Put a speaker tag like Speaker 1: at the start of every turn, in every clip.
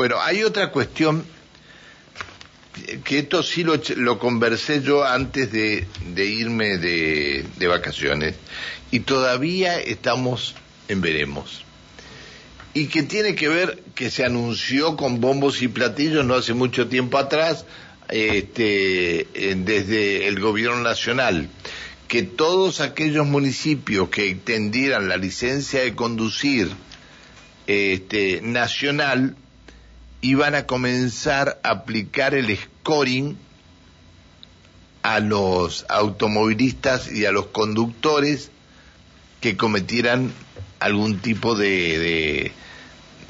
Speaker 1: Bueno, hay otra cuestión que esto sí lo, lo conversé yo antes de, irme de, vacaciones y todavía estamos en veremos. Y que tiene que ver que se anunció con bombos y platillos no hace mucho tiempo atrás este, desde el gobierno nacional que todos aquellos municipios que extendieran la licencia de conducir este, nacional iban a comenzar a aplicar el scoring a los automovilistas y a los conductores que cometieran algún tipo de,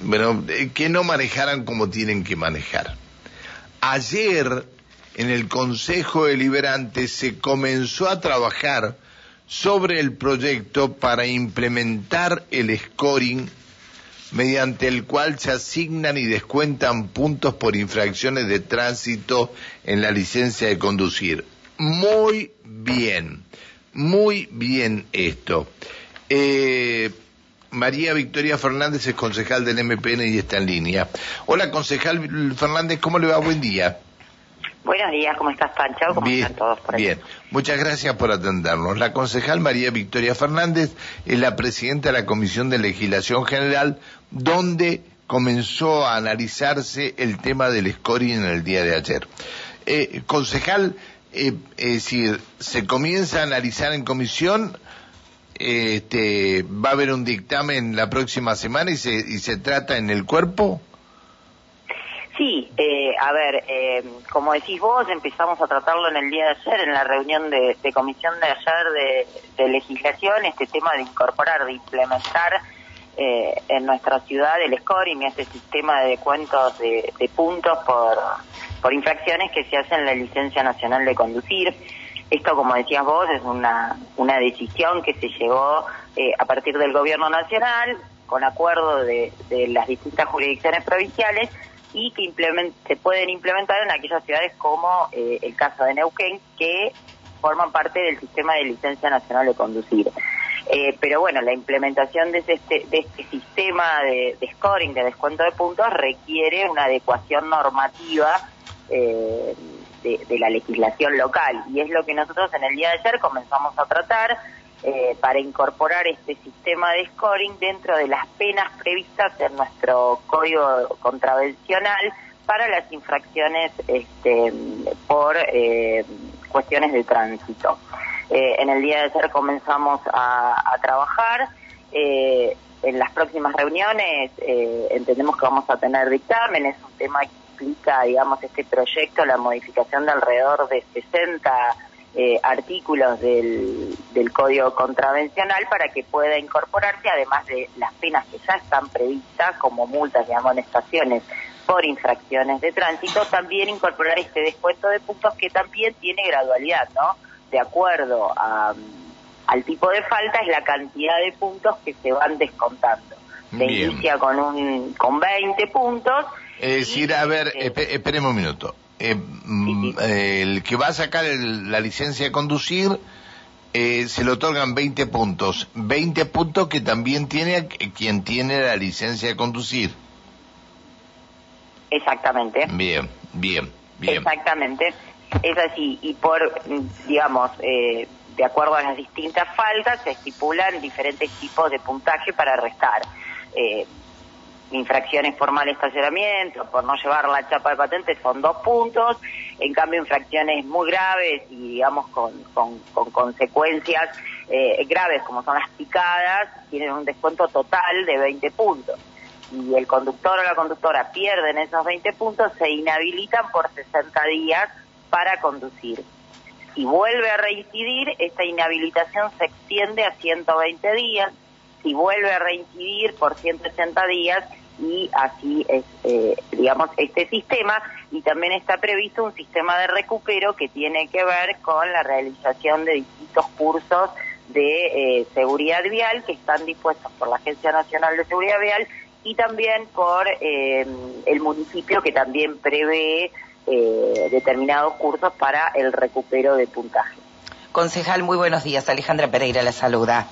Speaker 1: bueno, que no manejaran como tienen que manejar. Ayer en el Consejo Deliberante se comenzó a trabajar sobre el proyecto para implementar el scoring mediante el cual se asignan y descuentan puntos por infracciones de tránsito en la licencia de conducir. Muy bien, muy bien esto. Eh, María Victoria Fernández es concejal del MPN y está en línea. Hola, concejal Fernández, ¿cómo le va? Buen día.
Speaker 2: Buenos días, ¿cómo estás, Pancho? ¿Cómo están todos por
Speaker 1: Bien, muchas gracias por atendernos. La concejal María Victoria Fernández es la presidenta de la Comisión de Legislación General, donde comenzó a analizarse el tema del scoring en el día de ayer. Eh, concejal, eh, es decir, se comienza a analizar en comisión, este, va a haber un dictamen la próxima semana y se, y se trata en el cuerpo.
Speaker 2: Sí, eh, a ver, eh, como decís vos, empezamos a tratarlo en el día de ayer, en la reunión de, comisión de ayer de, legislación, este tema de incorporar, de implementar eh, en nuestra ciudad el scoring, este sistema de cuentos de, puntos por, por infracciones que se hacen en la licencia nacional de conducir. Esto, como decías vos, es una, una decisión que se llevó a partir del gobierno nacional, con acuerdo de las distintas jurisdicciones provinciales, y que se pueden implementar en aquellas ciudades como eh, el caso de Neuquén, que forman parte del sistema de licencia nacional de conducir. Eh, pero bueno, la implementación de este, de este sistema de, scoring, de descuento de puntos, requiere una adecuación normativa eh, de, de, la legislación local. Y es lo que nosotros en el día de ayer comenzamos a tratar eh, para incorporar este sistema de scoring dentro de las penas previstas en nuestro código contravencional para las infracciones este, por eh, cuestiones de tránsito. Eh, en el día de ayer comenzamos a, trabajar. en las próximas reuniones entendemos que vamos a tener dictamen, es un tema que implica, digamos, este proyecto, la modificación de alrededor de 60 eh, artículos del, del Código Contravencional para que pueda incorporarse, además de las penas que ya están previstas, como multas y amonestaciones por infracciones de tránsito, también incorporar este descuento de puntos que también tiene gradualidad, ¿no? De acuerdo al tipo de falta es la cantidad de puntos que se van descontando. Se inicia con un con 20 puntos.
Speaker 1: Es decir, a ver, esperemos un minuto. Eh, mm, el que va a sacar la licencia de conducir eh, se le otorgan 20 puntos. 20 puntos que también tiene quien tiene la licencia de conducir.
Speaker 2: Exactamente.
Speaker 1: Bien, bien, bien.
Speaker 2: Exactamente. Es así. Y por, digamos, eh, de acuerdo a las distintas faltas, se estipulan diferentes tipos de puntaje para restar. Eh, infracciones por mal estacionamiento, por no llevar la chapa de patente, son dos puntos. En cambio, infracciones muy graves y, digamos, con, con, consecuencias eh, graves, como son las picadas, tienen un descuento total de 20 puntos. Y el conductor o la conductora pierden esos 20 puntos, se inhabilitan por 60 días para conducir. Si vuelve a reincidir, esta inhabilitación se extiende a 120 días. Si vuelve a reincidir por 180 días, y así es, eh, digamos, este sistema y también está previsto un sistema de recupero que tiene que ver con la realización de distintos cursos de eh, seguridad vial que están dispuestos por la Agencia Nacional de Seguridad Vial y también por eh, el municipio que también prevé determinados cursos para el recupero de puntaje.
Speaker 3: Concejal, muy buenos días. Alejandra Pereira la saluda.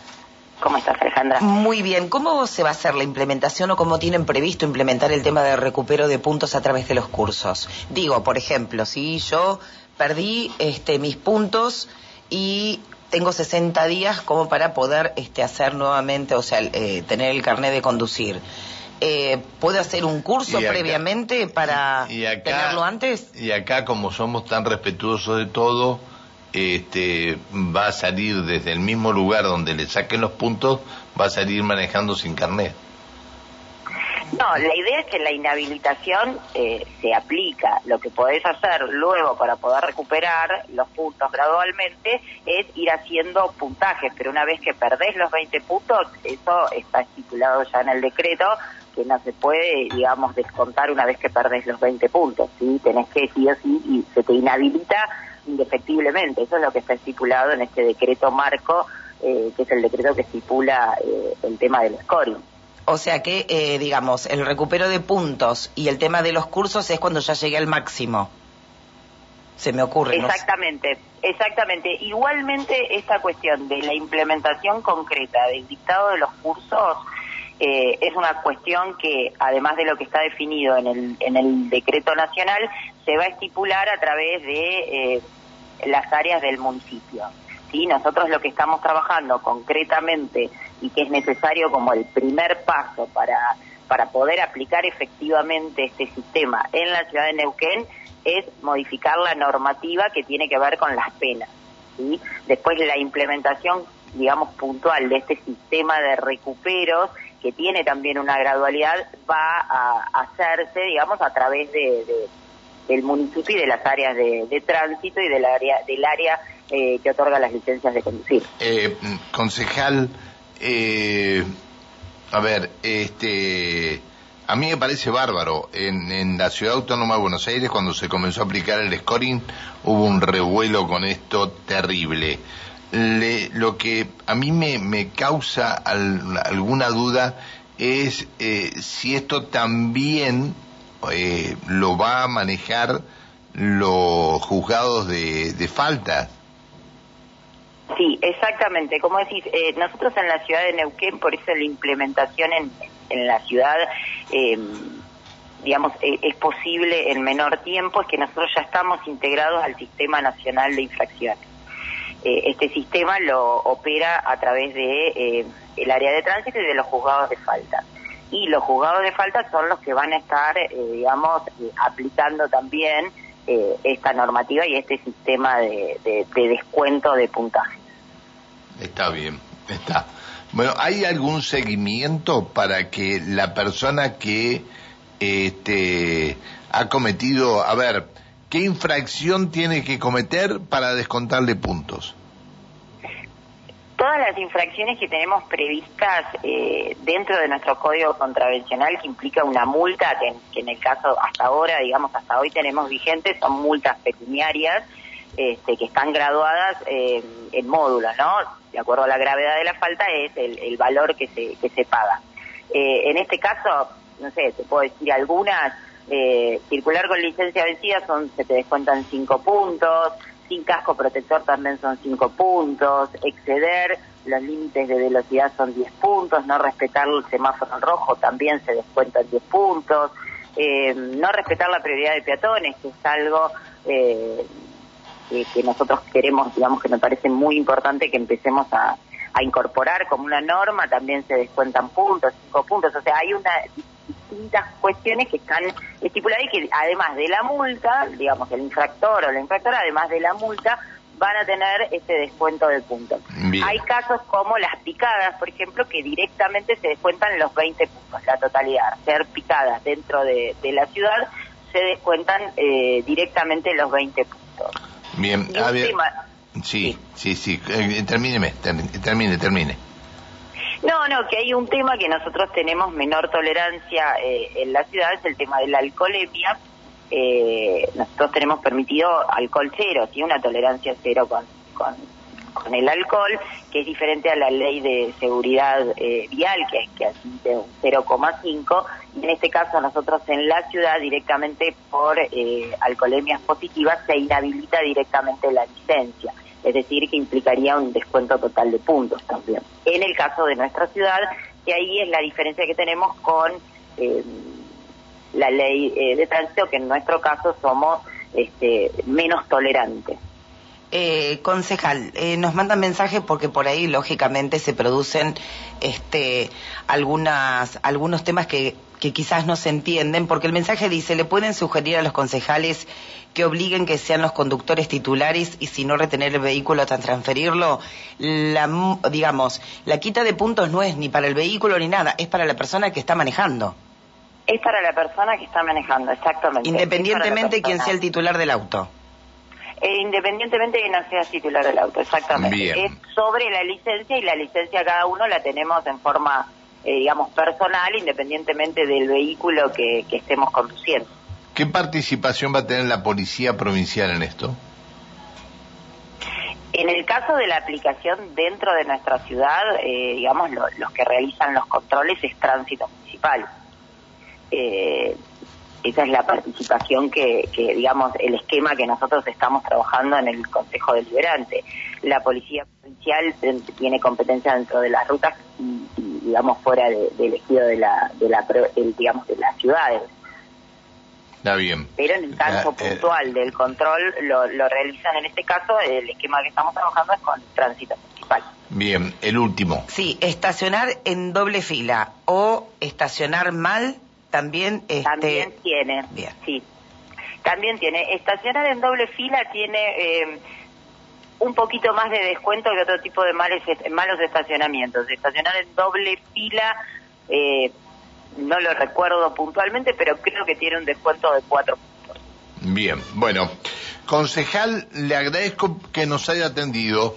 Speaker 2: ¿Cómo estás, Alejandra?
Speaker 3: Muy bien. ¿Cómo se va a hacer la implementación o cómo tienen previsto implementar el tema de recupero de puntos a través de los cursos? Digo, por ejemplo, si yo perdí este, mis puntos y tengo 60 días como para poder este, hacer nuevamente, o sea, eh, tener el carnet de conducir. Eh, ¿Puedo hacer un curso previamente para tenerlo antes?
Speaker 1: Y acá, como somos tan respetuosos de todo, este, va a salir desde el mismo lugar donde le saquen los puntos, va a salir manejando sin carnet.
Speaker 2: No, la idea es que la inhabilitación eh, se aplica. Lo que podés hacer luego para poder recuperar los puntos gradualmente es ir haciendo puntajes, pero una vez que perdés los 20 puntos, eso está estipulado ya en el decreto, que no se puede, digamos, descontar una vez que perdés los 20 puntos, ¿sí? Tenés que sí o sí y se te inhabilita indefectiblemente. Eso es lo que está estipulado en este decreto marco, eh, que es el decreto que estipula eh, el tema del scoring.
Speaker 3: O sea que, eh, digamos, el recupero de puntos y el tema de los cursos es cuando ya llegue al máximo. Se me ocurre.
Speaker 2: Exactamente, exactamente. Igualmente, esta cuestión de la implementación concreta del dictado de los cursos eh, es una cuestión que, además de lo que está definido en el, en el decreto nacional, se va a estipular a través de eh, las áreas del municipio. ¿sí? Nosotros lo que estamos trabajando concretamente y que es necesario como el primer paso para, para poder aplicar efectivamente este sistema en la ciudad de Neuquén es modificar la normativa que tiene que ver con las penas. ¿sí? Después la implementación, digamos, puntual de este sistema de recuperos que tiene también una gradualidad, va a hacerse, digamos, a través de, del municipio y de las áreas de, tránsito y del área, del área eh, que otorga las licencias de conducir.
Speaker 1: Eh, concejal, eh, a ver, este, a mí me parece bárbaro. En, en la ciudad autónoma de Buenos Aires, cuando se comenzó a aplicar el scoring, hubo un revuelo con esto terrible lo que a mí me, me causa alguna duda es eh, si esto también eh, lo va a manejar los juzgados de, de falta.
Speaker 2: Sí, exactamente. Como decís, eh, nosotros en la ciudad de Neuquén, por eso la implementación en, en la ciudad, digamos, es posible en menor tiempo, es que nosotros ya estamos integrados al Sistema Nacional de Infracciones. Eh, este sistema lo opera a través de eh, el área de tránsito y de los juzgados de falta. Y los juzgados de falta son los que van a estar, eh, digamos, aplicando también esta normativa y este sistema de, descuento de puntaje.
Speaker 1: Está bien, está. Bueno, ¿hay algún seguimiento para que la persona que este, ha cometido, a ver, ¿Qué infracción tiene que cometer para descontarle puntos?
Speaker 2: Todas las infracciones que tenemos previstas eh, dentro de nuestro código contravencional que implica una multa, que, en el caso hasta ahora, digamos hasta hoy tenemos vigentes, son multas pecuniarias este, que están graduadas eh, en módulos, ¿no? De acuerdo a la gravedad de la falta es el, valor que se, que se paga. Eh, en este caso, no sé, te puedo decir algunas, eh, circular con licencia vencida son se te descuentan 5 puntos, sin casco protector también son 5 puntos, exceder los límites de velocidad son 10 puntos, no respetar el semáforo rojo también se descuentan 10 puntos, eh, no respetar la prioridad de peatones, que es algo eh, que, nosotros queremos, digamos que me parece muy importante que empecemos a, a incorporar como una norma, también se descuentan puntos, 5 puntos, o sea, hay una distintas cuestiones que están estipuladas y que además de la multa, digamos, el infractor o la infractora, además de la multa, van a tener este descuento de puntos. Hay casos como las picadas, por ejemplo, que directamente se descuentan los 20 puntos, la totalidad. Ser picadas dentro de, la ciudad se descuentan eh, directamente los 20 puntos.
Speaker 1: Bien, sí, sí, sí, eh, termine, termine, termine.
Speaker 2: No, no, que hay un tema que nosotros tenemos menor tolerancia eh, en la ciudad, es el tema de la alcoholemia. Eh, nosotros tenemos permitido alcohol cero, ¿sí? una tolerancia cero con, con, el alcohol, que es diferente a la ley de seguridad eh, vial, que, que de un 0,5. Y en este caso nosotros en la ciudad directamente por alcoholemias positivas se inhabilita directamente la licencia. Es decir, que implicaría un descuento total de puntos también. En el caso de nuestra ciudad, que ahí es la diferencia que tenemos con eh, la ley eh, de tránsito, que en nuestro caso somos este, menos tolerantes.
Speaker 3: Eh, concejal, eh, nos mandan mensajes porque por ahí lógicamente se producen este, algunas, algunos temas que, que quizás no se entienden, porque el mensaje dice, le pueden sugerir a los concejales que obliguen que sean los conductores titulares y si no retener el vehículo hasta transferirlo, la, digamos, la quita de puntos no es ni para el vehículo ni nada, es para la persona que está manejando.
Speaker 2: Es para la persona que está manejando, exactamente.
Speaker 3: Independientemente de quién sea el titular del auto.
Speaker 2: Eh, independientemente de que no sea titular del auto, exactamente. Es sobre la licencia y la licencia cada uno la tenemos en forma, eh, digamos, personal, independientemente del vehículo que, estemos conduciendo.
Speaker 1: ¿Qué participación va a tener la Policía Provincial en esto?
Speaker 2: En el caso de la aplicación dentro de nuestra ciudad, eh, digamos, los que realizan los controles es tránsito municipal. Eh, esa es la participación que, digamos, el esquema que nosotros estamos trabajando en el Consejo Deliberante. La Policía Provincial tiene competencia dentro de las rutas y, digamos, fuera del elegido de la, de la, digamos, de las ciudades.
Speaker 1: Está bien.
Speaker 2: Pero en el caso eh, puntual del control lo, lo realizan en este caso, el esquema que estamos trabajando es con tránsito municipal.
Speaker 1: Bien, el último.
Speaker 3: Sí, estacionar en doble fila o estacionar mal también este...
Speaker 2: también tiene Bien. sí. También tiene. Estacionar en doble fila tiene eh, un poquito más de descuento que otro tipo de males, malos estacionamientos. Estacionar en doble fila eh, no lo recuerdo puntualmente pero creo que tiene un descuento de cuatro puntos.
Speaker 1: Bien bueno concejal le agradezco que nos haya atendido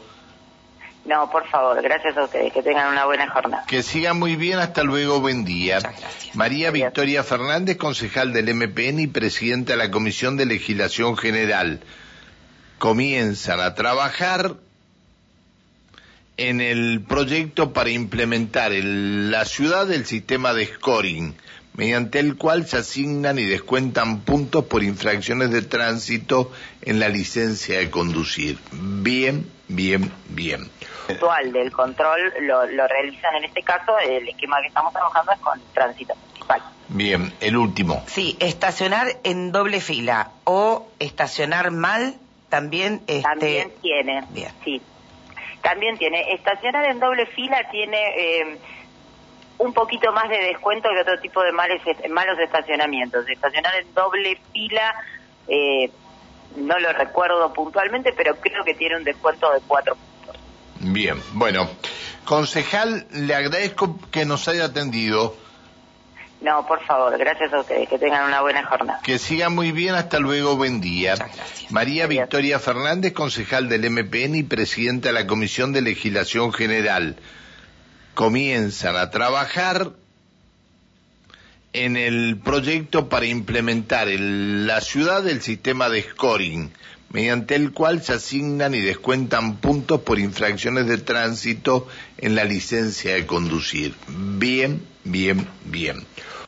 Speaker 2: no, por favor, gracias a ustedes, que tengan una buena jornada.
Speaker 1: Que sigan muy bien, hasta luego, buen día. María Victoria Fernández, concejal del MPN y presidenta de la Comisión de Legislación General. Comienzan a trabajar en el proyecto para implementar en la ciudad el sistema de scoring, mediante el cual se asignan y descuentan puntos por infracciones de tránsito en la licencia de conducir. Bien, bien, bien
Speaker 2: actual del control lo, lo realizan en este caso, el esquema que estamos trabajando es con tránsito municipal.
Speaker 1: Bien, el último.
Speaker 3: Sí, estacionar en doble fila o estacionar mal también este...
Speaker 2: también tiene. Bien. Sí. También tiene estacionar en doble fila tiene eh, un poquito más de descuento que otro tipo de males, malos estacionamientos. Estacionar en doble fila eh, no lo recuerdo puntualmente, pero creo que tiene un descuento de cuatro
Speaker 1: Bien, bueno, concejal, le agradezco que nos haya atendido.
Speaker 2: No, por favor, gracias a ustedes, que tengan una buena jornada.
Speaker 1: Que sigan muy bien, hasta luego, buen día. María Victoria Fernández, concejal del MPN y presidenta de la Comisión de Legislación General. Comienzan a trabajar en el proyecto para implementar en la ciudad el sistema de scoring mediante el cual se asignan y descuentan puntos por infracciones de tránsito en la licencia de conducir. Bien, bien, bien.